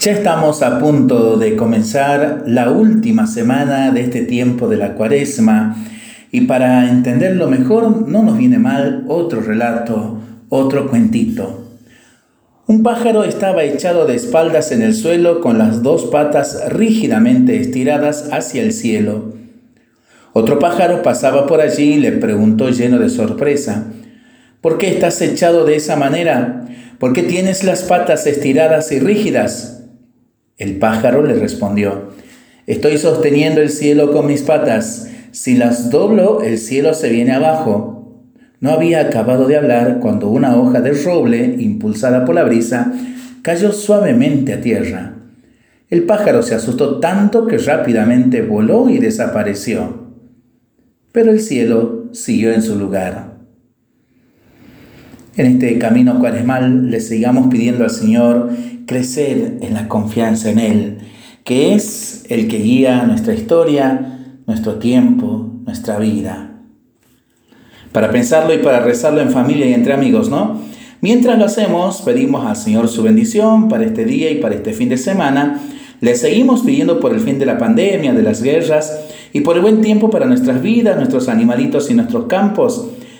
Ya estamos a punto de comenzar la última semana de este tiempo de la cuaresma y para entenderlo mejor no nos viene mal otro relato, otro cuentito. Un pájaro estaba echado de espaldas en el suelo con las dos patas rígidamente estiradas hacia el cielo. Otro pájaro pasaba por allí y le preguntó lleno de sorpresa, ¿por qué estás echado de esa manera? ¿Por qué tienes las patas estiradas y rígidas? El pájaro le respondió, Estoy sosteniendo el cielo con mis patas. Si las doblo, el cielo se viene abajo. No había acabado de hablar cuando una hoja de roble, impulsada por la brisa, cayó suavemente a tierra. El pájaro se asustó tanto que rápidamente voló y desapareció. Pero el cielo siguió en su lugar. En este camino cuaresmal le sigamos pidiendo al Señor crecer en la confianza en Él, que es el que guía nuestra historia, nuestro tiempo, nuestra vida. Para pensarlo y para rezarlo en familia y entre amigos, ¿no? Mientras lo hacemos, pedimos al Señor su bendición para este día y para este fin de semana. Le seguimos pidiendo por el fin de la pandemia, de las guerras y por el buen tiempo para nuestras vidas, nuestros animalitos y nuestros campos